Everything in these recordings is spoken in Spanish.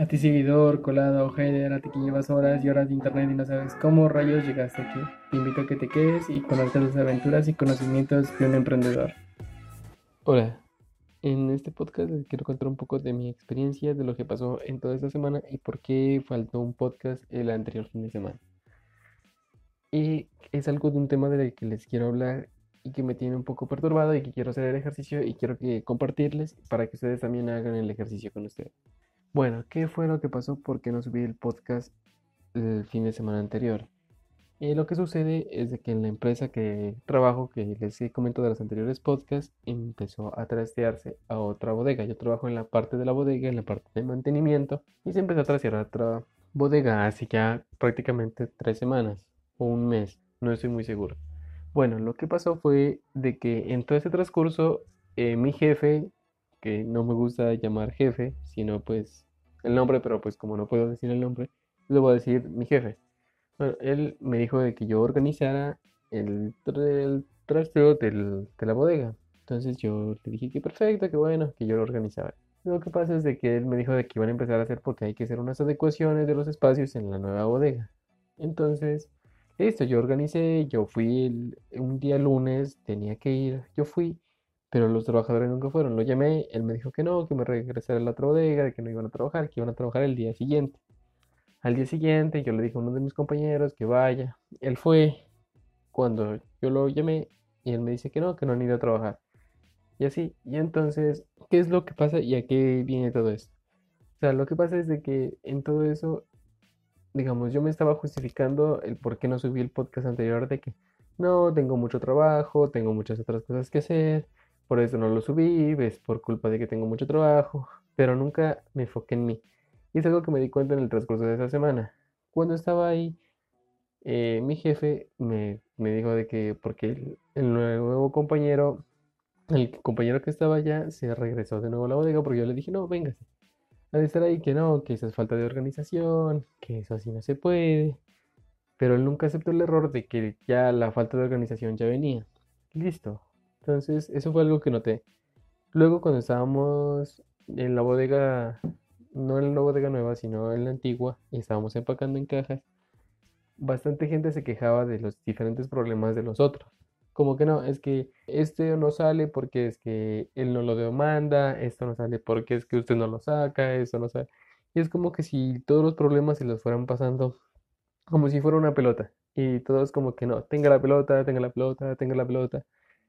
A ti seguidor, colado, header, a ti que llevas horas y horas de internet y no sabes cómo rayos llegaste aquí. Te invito a que te quedes y conozcas las aventuras y conocimientos de un emprendedor. Hola, en este podcast les quiero contar un poco de mi experiencia, de lo que pasó en toda esta semana y por qué faltó un podcast el anterior fin de semana. Y es algo de un tema del que les quiero hablar y que me tiene un poco perturbado y que quiero hacer el ejercicio y quiero que compartirles para que ustedes también hagan el ejercicio con ustedes. Bueno, ¿qué fue lo que pasó? ¿Por qué no subí el podcast el fin de semana anterior? Y lo que sucede es de que en la empresa que trabajo, que les he comentado de los anteriores podcasts, empezó a trastearse a otra bodega. Yo trabajo en la parte de la bodega, en la parte de mantenimiento, y se empezó a trastear a otra bodega hace ya prácticamente tres semanas o un mes, no estoy muy seguro. Bueno, lo que pasó fue de que en todo ese transcurso, eh, mi jefe que no me gusta llamar jefe, sino pues el nombre, pero pues como no puedo decir el nombre, le voy a decir mi jefe. Bueno, él me dijo de que yo organizara el, el trasteo de la bodega. Entonces yo le dije que perfecto, que bueno, que yo lo organizaba. Lo que pasa es de que él me dijo de que iban a empezar a hacer porque hay que hacer unas adecuaciones de los espacios en la nueva bodega. Entonces, listo, yo organicé, yo fui un día lunes, tenía que ir, yo fui pero los trabajadores nunca fueron. Lo llamé, él me dijo que no, que me regresara a la otra bodega, de que no iban a trabajar, que iban a trabajar el día siguiente. Al día siguiente yo le dije a uno de mis compañeros que vaya. Él fue cuando yo lo llamé y él me dice que no, que no han ido a trabajar. Y así, y entonces, ¿qué es lo que pasa y a qué viene todo esto? O sea, lo que pasa es de que en todo eso, digamos, yo me estaba justificando el por qué no subí el podcast anterior de que no, tengo mucho trabajo, tengo muchas otras cosas que hacer, por eso no lo subí, ves, por culpa de que tengo mucho trabajo, pero nunca me enfoqué en mí. Y es algo que me di cuenta en el transcurso de esa semana. Cuando estaba ahí, eh, mi jefe me, dijo de que, porque el, nuevo compañero, el compañero que estaba allá, se regresó de nuevo a la bodega, porque yo le dije, no, véngase. A estar ahí, que no, que eso es falta de organización, que eso así no se puede. Pero él nunca aceptó el error de que ya la falta de organización ya venía. Listo, entonces, eso fue algo que noté. Luego, cuando estábamos en la bodega, no en la bodega nueva, sino en la antigua, y estábamos empacando en cajas, bastante gente se quejaba de los diferentes problemas de los otros. Como que no, es que este no sale porque es que él no lo demanda, esto no sale porque es que usted no lo saca, esto no sale. Y es como que si todos los problemas se los fueran pasando como si fuera una pelota. Y todos como que no, tenga la pelota, tenga la pelota, tenga la pelota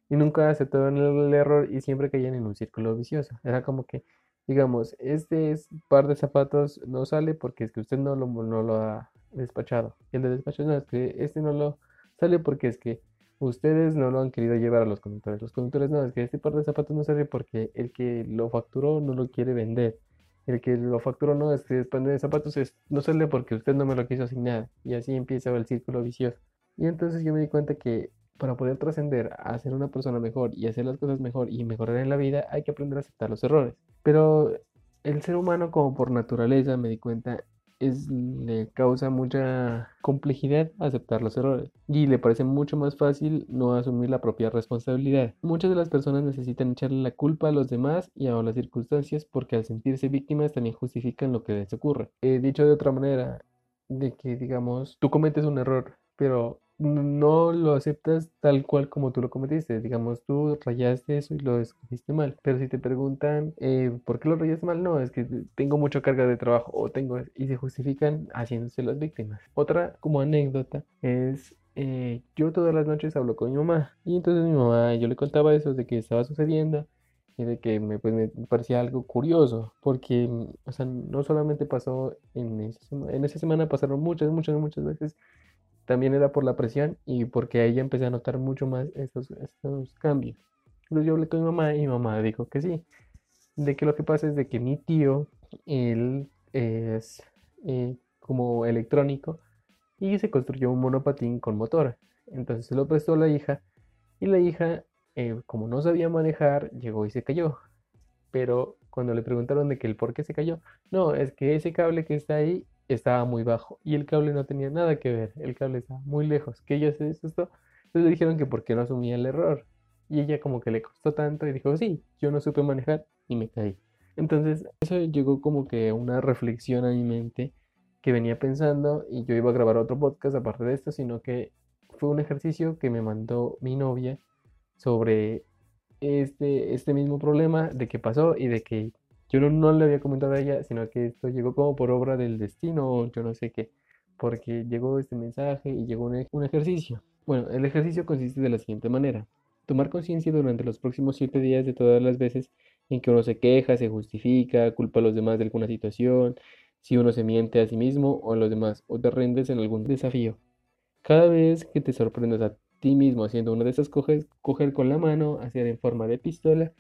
y nunca aceptaban el error y siempre caían en un círculo vicioso. Era como que, digamos, este par de zapatos no sale porque es que usted no lo, no lo ha despachado. Y el de despacho no, es que este no lo sale porque es que ustedes no lo han querido llevar a los conductores. Los conductores no, es que este par de zapatos no sale porque el que lo facturó no lo quiere vender. El que lo facturó no, es que después de zapatos no sale porque usted no me lo quiso asignar. Y así empieza el círculo vicioso. Y entonces yo me di cuenta que para poder trascender a ser una persona mejor y hacer las cosas mejor y mejorar en la vida, hay que aprender a aceptar los errores. Pero el ser humano, como por naturaleza, me di cuenta, es, le causa mucha complejidad aceptar los errores y le parece mucho más fácil no asumir la propia responsabilidad. Muchas de las personas necesitan echarle la culpa a los demás y a las circunstancias porque al sentirse víctimas también justifican lo que les ocurre. He dicho de otra manera, de que digamos, tú cometes un error, pero no lo aceptas tal cual como tú lo cometiste. Digamos, tú rayaste eso y lo escogiste mal. Pero si te preguntan, eh, ¿por qué lo rayaste mal? No, es que tengo mucha carga de trabajo o tengo... Y se justifican haciéndose las víctimas. Otra como anécdota es... Eh, yo todas las noches hablo con mi mamá y entonces mi mamá yo le contaba eso de que estaba sucediendo y de que me, pues, me parecía algo curioso, porque, o sea, no solamente pasó en esa, en esa semana, pasaron muchas, muchas, muchas veces también era por la presión y porque ahí empecé a notar mucho más estos, estos cambios. Entonces yo hablé con mi mamá y mi mamá dijo que sí, de que lo que pasa es de que mi tío, él es eh, como electrónico y se construyó un monopatín con motor. Entonces se lo prestó a la hija y la hija, eh, como no sabía manejar, llegó y se cayó. Pero cuando le preguntaron de que el por qué se cayó, no, es que ese cable que está ahí estaba muy bajo y el cable no tenía nada que ver, el cable estaba muy lejos, que ella se asustó, entonces le dijeron que por qué no asumía el error y ella como que le costó tanto y dijo, sí, yo no supe manejar y me caí. Entonces, eso llegó como que una reflexión a mi mente que venía pensando y yo iba a grabar otro podcast aparte de esto, sino que fue un ejercicio que me mandó mi novia sobre este, este mismo problema de que pasó y de que yo no, no le había comentado a ella, sino que esto llegó como por obra del destino yo no sé qué, porque llegó este mensaje y llegó un, un ejercicio. Bueno, el ejercicio consiste de la siguiente manera. Tomar conciencia durante los próximos siete días de todas las veces en que uno se queja, se justifica, culpa a los demás de alguna situación, si uno se miente a sí mismo o a los demás, o te rindes en algún desafío. Cada vez que te sorprendas a ti mismo haciendo una de esas coges, coger con la mano, hacer en forma de pistola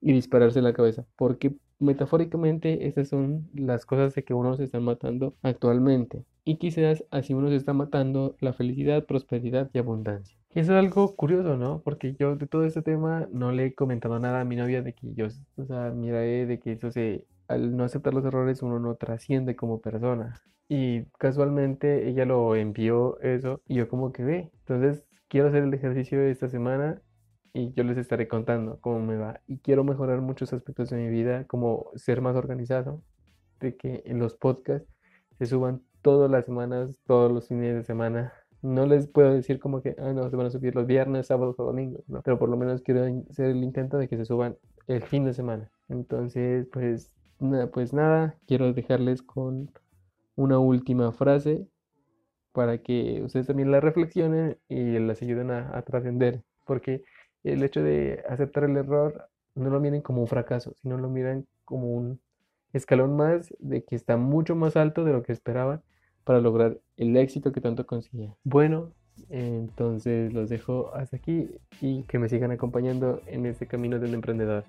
y dispararse en la cabeza, porque metafóricamente estas son las cosas de que uno se está matando actualmente y quizás así uno se está matando la felicidad, prosperidad y abundancia. Eso es algo curioso, ¿no? Porque yo de todo este tema no le he comentado nada a mi novia de que yo, o sea, miraré de que eso se, al no aceptar los errores uno no trasciende como persona. Y casualmente ella lo envió eso y yo como que ve. Entonces quiero hacer el ejercicio de esta semana y yo les estaré contando cómo me va. Y quiero mejorar muchos aspectos de mi vida, como ser más organizado, de que en los podcasts se suban todas las semanas, todos los fines de semana. No les puedo decir como que, ah, no, se van a subir los viernes, sábados o domingos. Pero por lo menos quiero hacer el intento de que se suban el fin de semana. Entonces, pues, nada, pues nada, quiero dejarles con una última frase para que ustedes también la reflexionen y las ayuden a trascender. Porque el hecho de aceptar el error no lo miren como un fracaso, sino lo miran como un escalón más de que está mucho más alto de lo que esperaban para lograr el éxito que tanto conseguían. Bueno, entonces los dejo hasta aquí y que me sigan acompañando en este camino del emprendedor.